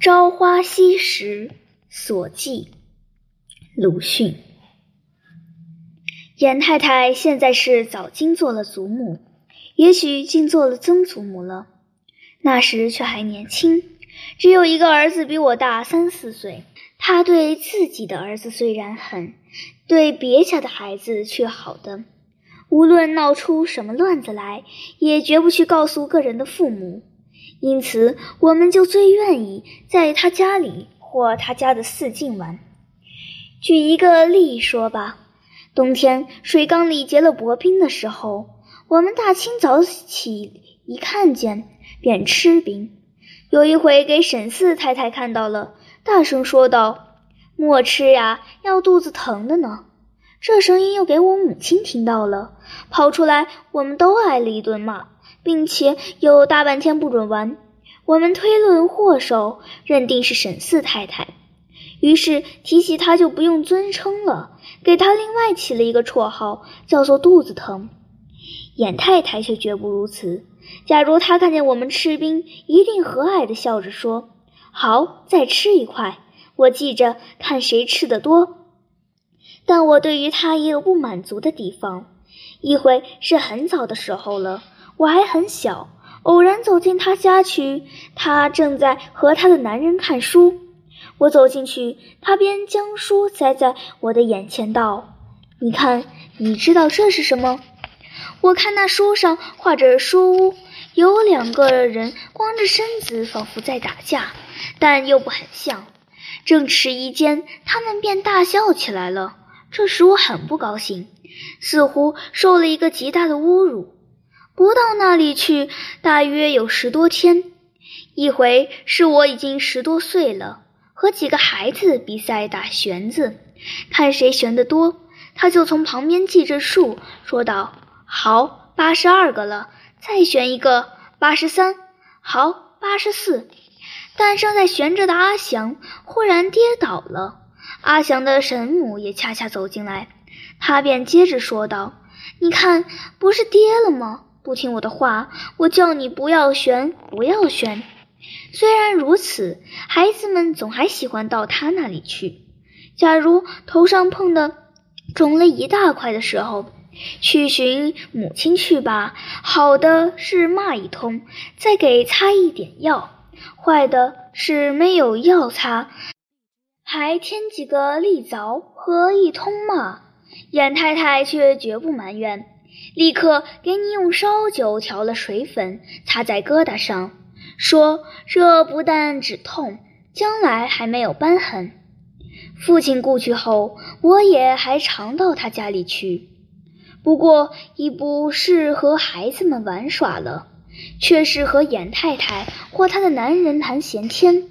朝花夕拾所记，鲁迅。严太太现在是早经做了祖母，也许竟做了曾祖母了。那时却还年轻，只有一个儿子比我大三四岁。他对自己的儿子虽然狠，对别家的孩子却好的，无论闹出什么乱子来，也绝不去告诉个人的父母。因此，我们就最愿意在他家里或他家的四近玩。举一个例说吧，冬天水缸里结了薄冰的时候，我们大清早起一看见便吃冰。有一回给沈四太太看到了，大声说道：“莫吃呀，要肚子疼的呢。”这声音又给我母亲听到了，跑出来，我们都挨了一顿骂。并且有大半天不准玩，我们推论祸首，认定是沈四太太，于是提起她就不用尊称了，给她另外起了一个绰号，叫做肚子疼。严太太却绝不如此。假如她看见我们吃冰，一定和蔼地笑着说：“好，再吃一块，我记着看谁吃得多。”但我对于她也有不满足的地方。一回是很早的时候了。我还很小，偶然走进他家去，他正在和他的男人看书。我走进去，他便将书塞在我的眼前，道：“你看，你知道这是什么？”我看那书上画着书屋，有两个人光着身子，仿佛在打架，但又不很像。正迟疑间，他们便大笑起来了，这使我很不高兴，似乎受了一个极大的侮辱。不到那里去，大约有十多天。一回是我已经十多岁了，和几个孩子比赛打旋子，看谁旋得多。他就从旁边记着数，说道：“好，八十二个了，再旋一个，八十三，好，八十四。”但正在旋着的阿祥忽然跌倒了，阿祥的神母也恰恰走进来，他便接着说道：“你看，不是跌了吗？”不听我的话，我叫你不要悬，不要悬。虽然如此，孩子们总还喜欢到他那里去。假如头上碰的肿了一大块的时候，去寻母亲去吧。好的是骂一通，再给擦一点药；坏的是没有药擦，还添几个利凿和一通骂。严太太却绝不埋怨。立刻给你用烧酒调了水粉，擦在疙瘩上，说这不但止痛，将来还没有斑痕。父亲故去后，我也还常到他家里去，不过已不是和孩子们玩耍了，却是和严太太或她的男人谈闲天。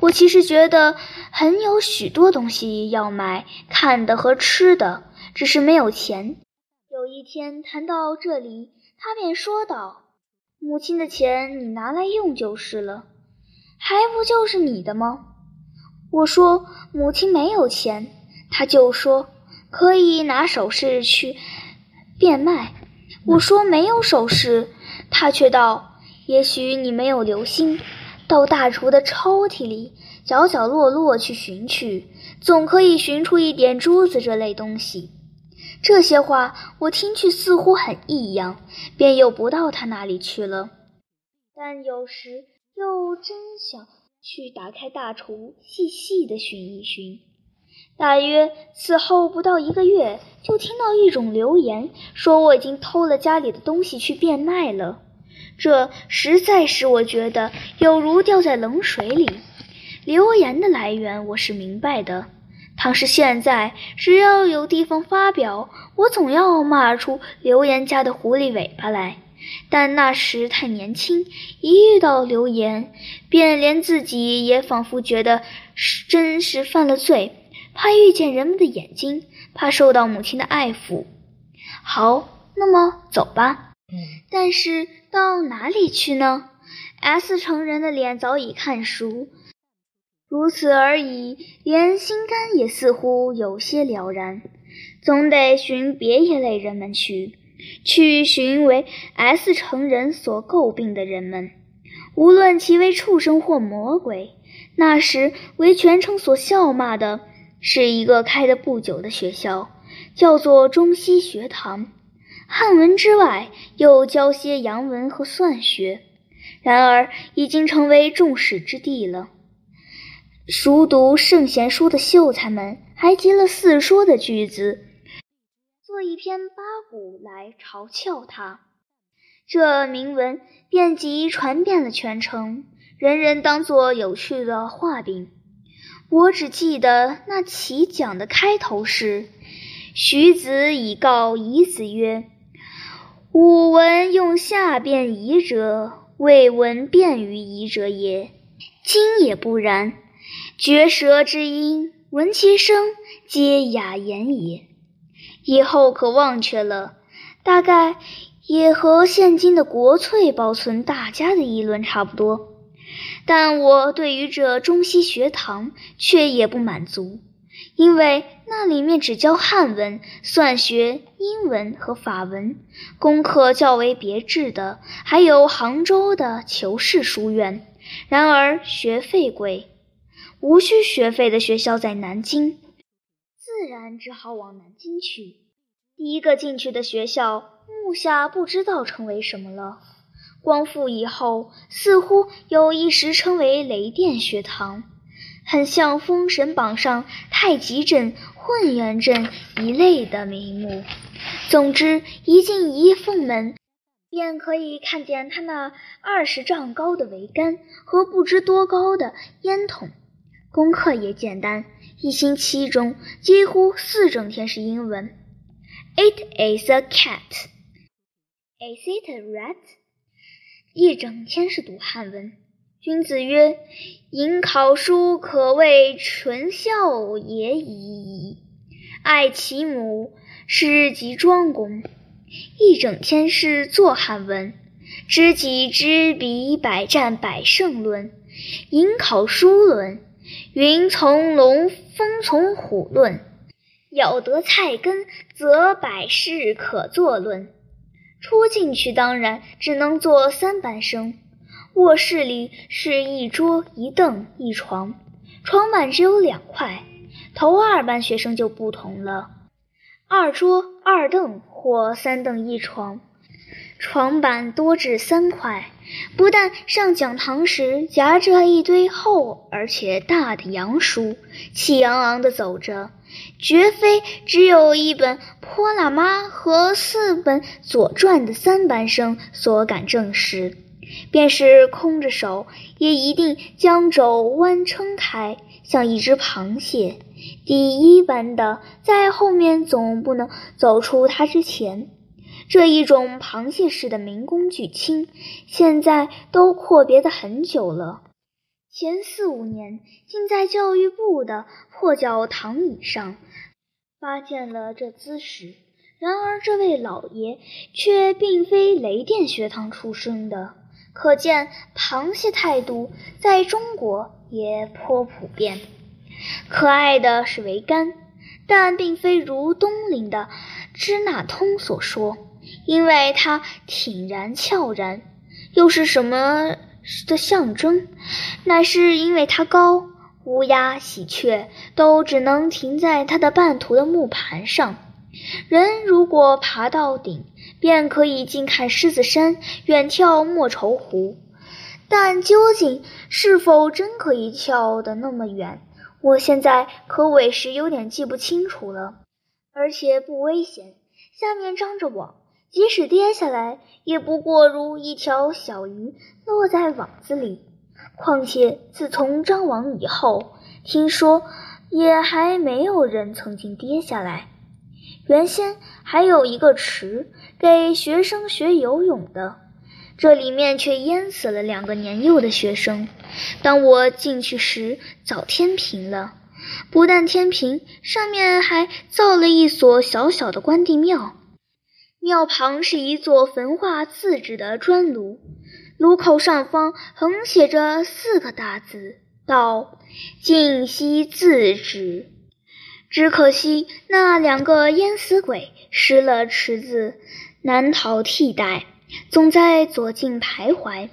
我其实觉得很有许多东西要买，看的和吃的，只是没有钱。有一天谈到这里，他便说道：“母亲的钱你拿来用就是了，还不就是你的吗？”我说：“母亲没有钱。”他就说：“可以拿首饰去变卖。”我说：“没有首饰。”他却道：“也许你没有留心，到大厨的抽屉里角角落落去寻去，总可以寻出一点珠子这类东西。”这些话我听去似乎很异样，便又不到他那里去了。但有时又真想去打开大橱，细细的寻一寻。大约此后不到一个月，就听到一种流言，说我已经偷了家里的东西去变卖了。这实在使我觉得有如掉在冷水里。流言的来源我是明白的。倘是现在，只要有地方发表，我总要骂出流言家的狐狸尾巴来。但那时太年轻，一遇到流言，便连自己也仿佛觉得是真是犯了罪，怕遇见人们的眼睛，怕受到母亲的爱抚。好，那么走吧。但是到哪里去呢？S 成人的脸早已看熟。如此而已，连心肝也似乎有些了然。总得寻别一类人们去，去寻为 S 城人所诟病的人们。无论其为畜生或魔鬼，那时为全城所笑骂的是一个开得不久的学校，叫做中西学堂。汉文之外，又教些洋文和算学。然而，已经成为众矢之的了。熟读圣贤书的秀才们，还集了四说的句子，做一篇八股来嘲笑他。这铭文便即传遍了全城，人人当作有趣的画饼。我只记得那起讲的开头是：“徐子以告夷子曰：‘吾闻用下辩夷者，未闻辩于夷者也。今也不然。绝舌之音，闻其声，皆雅言也。以后可忘却了。大概。’”也和现今的国粹保存大家的议论差不多，但我对于这中西学堂却也不满足，因为那里面只教汉文、算学、英文和法文，功课较为别致的还有杭州的求是书院。然而学费贵，无需学费的学校在南京，自然只好往南京去。第一个进去的学校。目下不知道称为什么了。光复以后，似乎有一时称为雷电学堂，很像《封神榜》上太极阵、混元阵一类的名目。总之，一进一凤门，便可以看见他那二十丈高的桅杆和不知多高的烟筒。功课也简单，一星期中几乎四整天是英文。It is a cat. Is it a rat？一整天是读汉文。君子曰：“引考书，可谓纯孝也已矣。爱其母，是及庄公。”一整天是做汉文。知己知彼，百战百胜论。引考书论。云从龙，风从虎论。咬得菜根，则百事可作论。初进去当然只能做三班生，卧室里是一桌一凳一床，床板只有两块。头二班学生就不同了，二桌二凳或三凳一床，床板多至三块。不但上讲堂时夹着一堆厚而且大的洋书，气昂昂地走着。绝非只有一本《泼辣妈》和四本《左传》的三班生所敢证实，便是空着手，也一定将肘弯撑开，像一只螃蟹。第一班的在后面总不能走出他之前。这一种螃蟹式的民工具轻，现在都阔别的很久了。前四五年，竟在教育部的破教堂椅上发现了这姿势。然而，这位老爷却并非雷电学堂出身的，可见螃蟹态度在中国也颇普遍。可爱的是桅杆，但并非如东陵的支那通所说，因为它挺然翘然，又是什么？的象征，乃是因为它高，乌鸦、喜鹊都只能停在它的半途的木盘上。人如果爬到顶，便可以近看狮子山，远眺莫愁湖。但究竟是否真可以跳得那么远，我现在可委实有点记不清楚了。而且不危险，下面张着网。即使跌下来，也不过如一条小鱼落在网子里。况且自从张网以后，听说也还没有人曾经跌下来。原先还有一个池给学生学游泳的，这里面却淹死了两个年幼的学生。当我进去时，早天平了。不但天平，上面还造了一所小小的关帝庙。庙旁是一座焚化自制的砖炉，炉口上方横写着四个大字：“道尽息自止。”只可惜那两个淹死鬼失了池子，难逃替代，总在左近徘徊。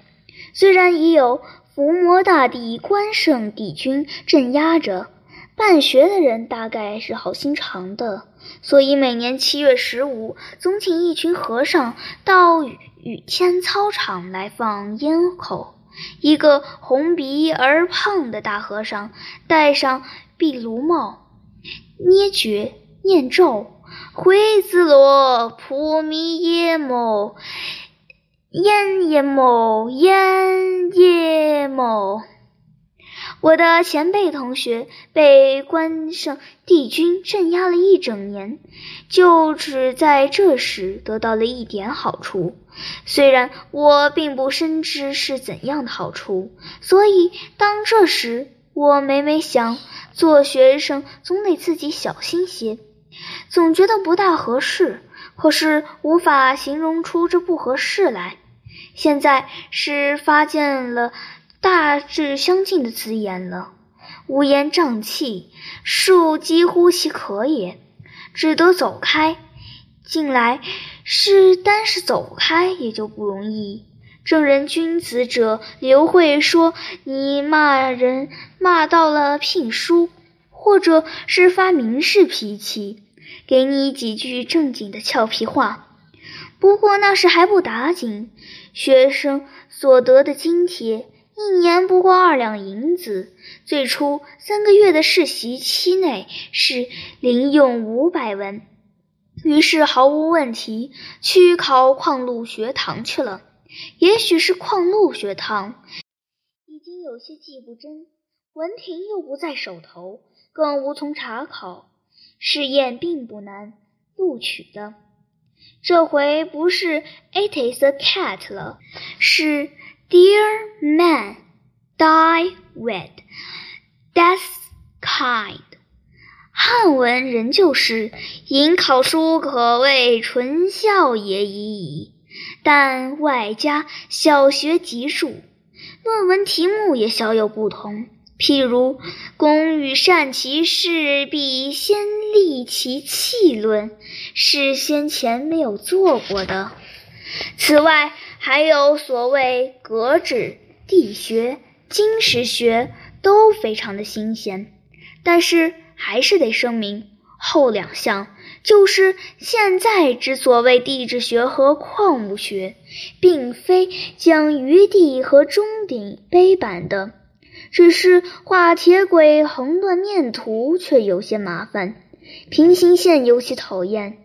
虽然已有伏魔大帝关圣帝君镇压着，办学的人大概是好心肠的，所以每年七月十五，总请一群和尚到雨天操场来放烟口。一个红鼻而胖的大和尚戴上壁炉帽，捏诀念咒：“灰子罗普弥耶摩，烟耶摩，烟耶摩。”我的前辈同学被关圣帝君镇压了一整年，就只在这时得到了一点好处。虽然我并不深知是怎样的好处，所以当这时，我每每想，做学生总得自己小心些，总觉得不大合适，可是无法形容出这不合适来。现在是发现了。大致相近的字眼了，乌烟瘴气，树几乎其可也，只得走开。近来是单是走开也就不容易。正人君子者，刘慧说你骂人骂到了聘书，或者是发明事脾气，给你几句正经的俏皮话。不过那时还不打紧，学生所得的津贴。一年不过二两银子，最初三个月的试习期内是零用五百文，于是毫无问题去考矿路学堂去了。也许是矿路学堂已经有些记不真，文凭又不在手头，更无从查考。试验并不难，录取的。这回不是 It is a cat 了，是。Dear man, die with death kind。汉文仍旧是，引考书可谓纯孝也已矣。但外加小学级数，论文题目也小有不同。譬如“工欲善其事，必先利其器”论，是先前没有做过的。此外，还有所谓格致、地学、金石学都非常的新鲜，但是还是得声明，后两项就是现在之所谓地质学和矿物学，并非将余地和钟鼎碑板的，只是画铁轨横断面图却有些麻烦，平行线尤其讨厌。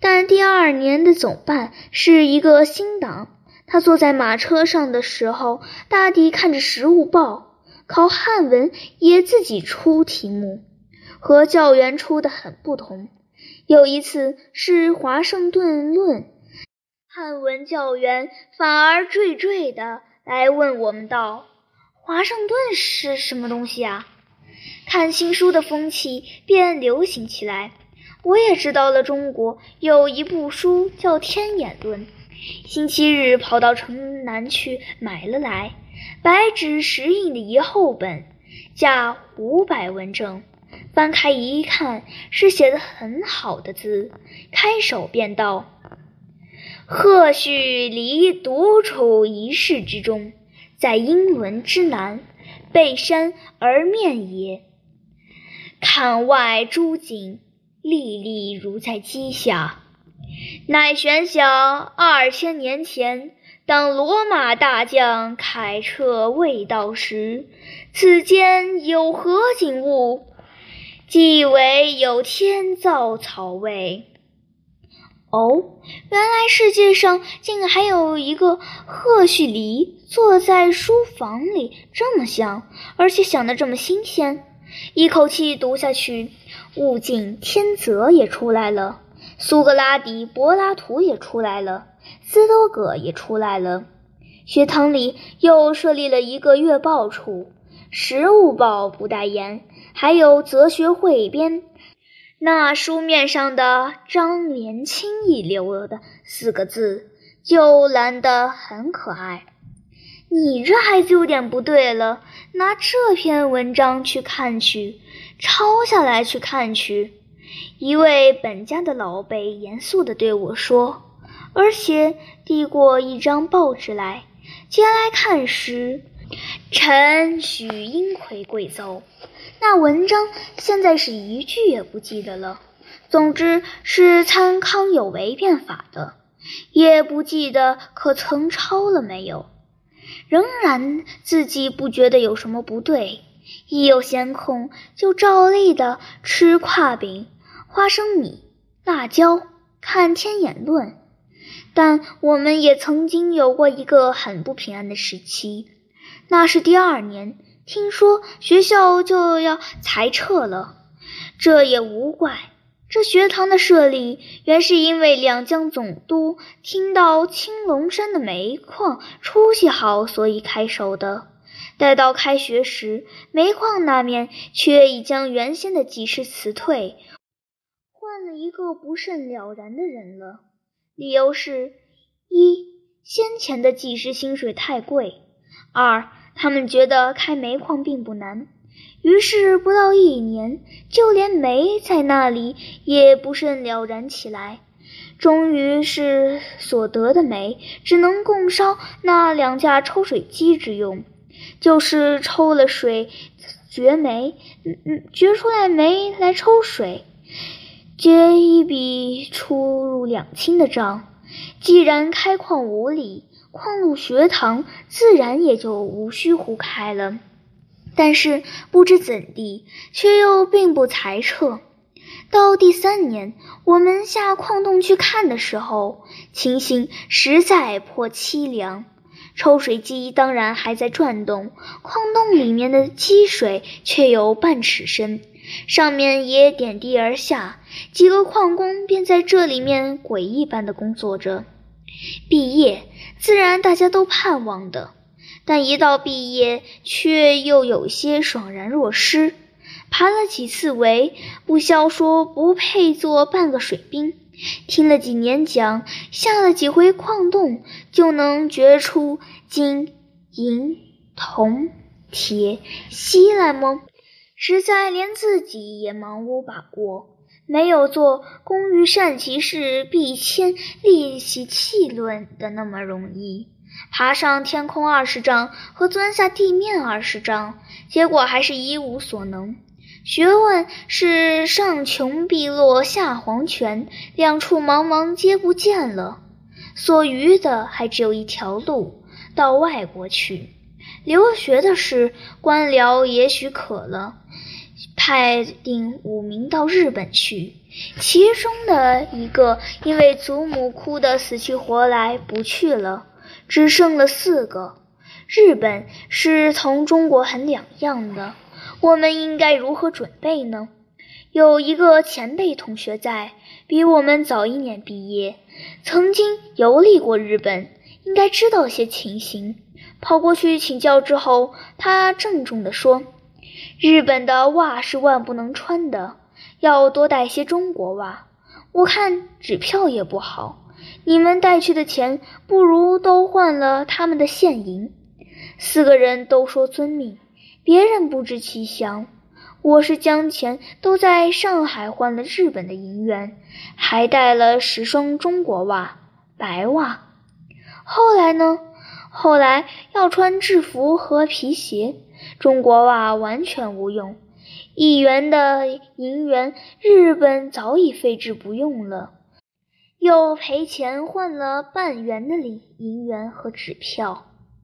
但第二年的总办是一个新党。他坐在马车上的时候，大抵看着《时务报》，考汉文也自己出题目，和教员出的很不同。有一次是《华盛顿论》，汉文教员反而惴惴的来问我们道：“华盛顿是什么东西啊？”看新书的风气便流行起来。我也知道了，中国有一部书叫《天演论》。星期日跑到城南去买了来，白纸石印的一厚本，价五百文正。翻开一看，是写的很好的字，开首便道：“贺胥离独处一室之中，在英伦之南，背山而面也。看外诸景，历历如在机下。”乃悬想二千年前，当罗马大将凯撤未到时，此间有何景物？即为有天造草味。哦，原来世界上竟还有一个贺胥黎坐在书房里，这么想，而且想得这么新鲜。一口气读下去，物竞天择也出来了。苏格拉底、柏拉图也出来了，斯多葛也出来了。学堂里又设立了一个月报处，《食物报》不代言，还有哲学汇编。那书面上的“张连清一流”的四个字，就蓝得很可爱。你这孩子有点不对了，拿这篇文章去看去，抄下来去看去。一位本家的老辈严肃地对我说，而且递过一张报纸来，接来看时，臣许英奎贵奏。那文章现在是一句也不记得了。总之是参康有为变法的，也不记得可曾抄了没有。仍然自己不觉得有什么不对，一有闲空就照例的吃胯饼、花生米、辣椒，看《天演论》。但我们也曾经有过一个很不平安的时期，那是第二年，听说学校就要裁撤了，这也无怪。这学堂的设立，原是因为两江总督听到青龙山的煤矿出息好，所以开手的。待到开学时，煤矿那面却已将原先的技师辞退，一个不甚了然的人了。理由是：一，先前的技师薪水太贵；二，他们觉得开煤矿并不难。于是不到一年，就连煤在那里也不甚了然起来。终于是所得的煤只能供烧那两架抽水机之用，就是抽了水掘煤，掘出来煤来抽水，结一笔出入两清的账。既然开矿无力，矿路学堂自然也就无需胡开了。但是不知怎地，却又并不裁撤。到第三年，我们下矿洞去看的时候，情形实在颇凄凉。抽水机当然还在转动，矿洞里面的积水却有半尺深，上面也点滴而下。几个矿工便在这里面诡异般的工作着。毕业，自然大家都盼望的。但一到毕业，却又有些爽然若失。爬了几次围，不消说不配做半个水兵；听了几年讲，下了几回矿洞，就能掘出金、银、铜、铁、锡来吗？实在连自己也茫无把握，没有做“工欲善其事，必先利其器”论的那么容易。爬上天空二十丈和钻下地面二十丈，结果还是一无所能。学问是上穷碧落下黄泉，两处茫茫皆不见了，所余的还只有一条路，到外国去。留学的事，官僚也许可了，派定五名到日本去，其中的一个因为祖母哭得死去活来，不去了。只剩了四个。日本是同中国很两样的，我们应该如何准备呢？有一个前辈同学在，比我们早一年毕业，曾经游历过日本，应该知道些情形。跑过去请教之后，他郑重地说：“日本的袜是万不能穿的，要多带些中国袜。我看纸票也不好。”你们带去的钱，不如都换了他们的现银。四个人都说遵命，别人不知其详。我是将钱都在上海换了日本的银元，还带了十双中国袜、白袜。后来呢？后来要穿制服和皮鞋，中国袜完全无用。一元的银元，日本早已废置不用了。又赔钱换了半元的银银元和纸票。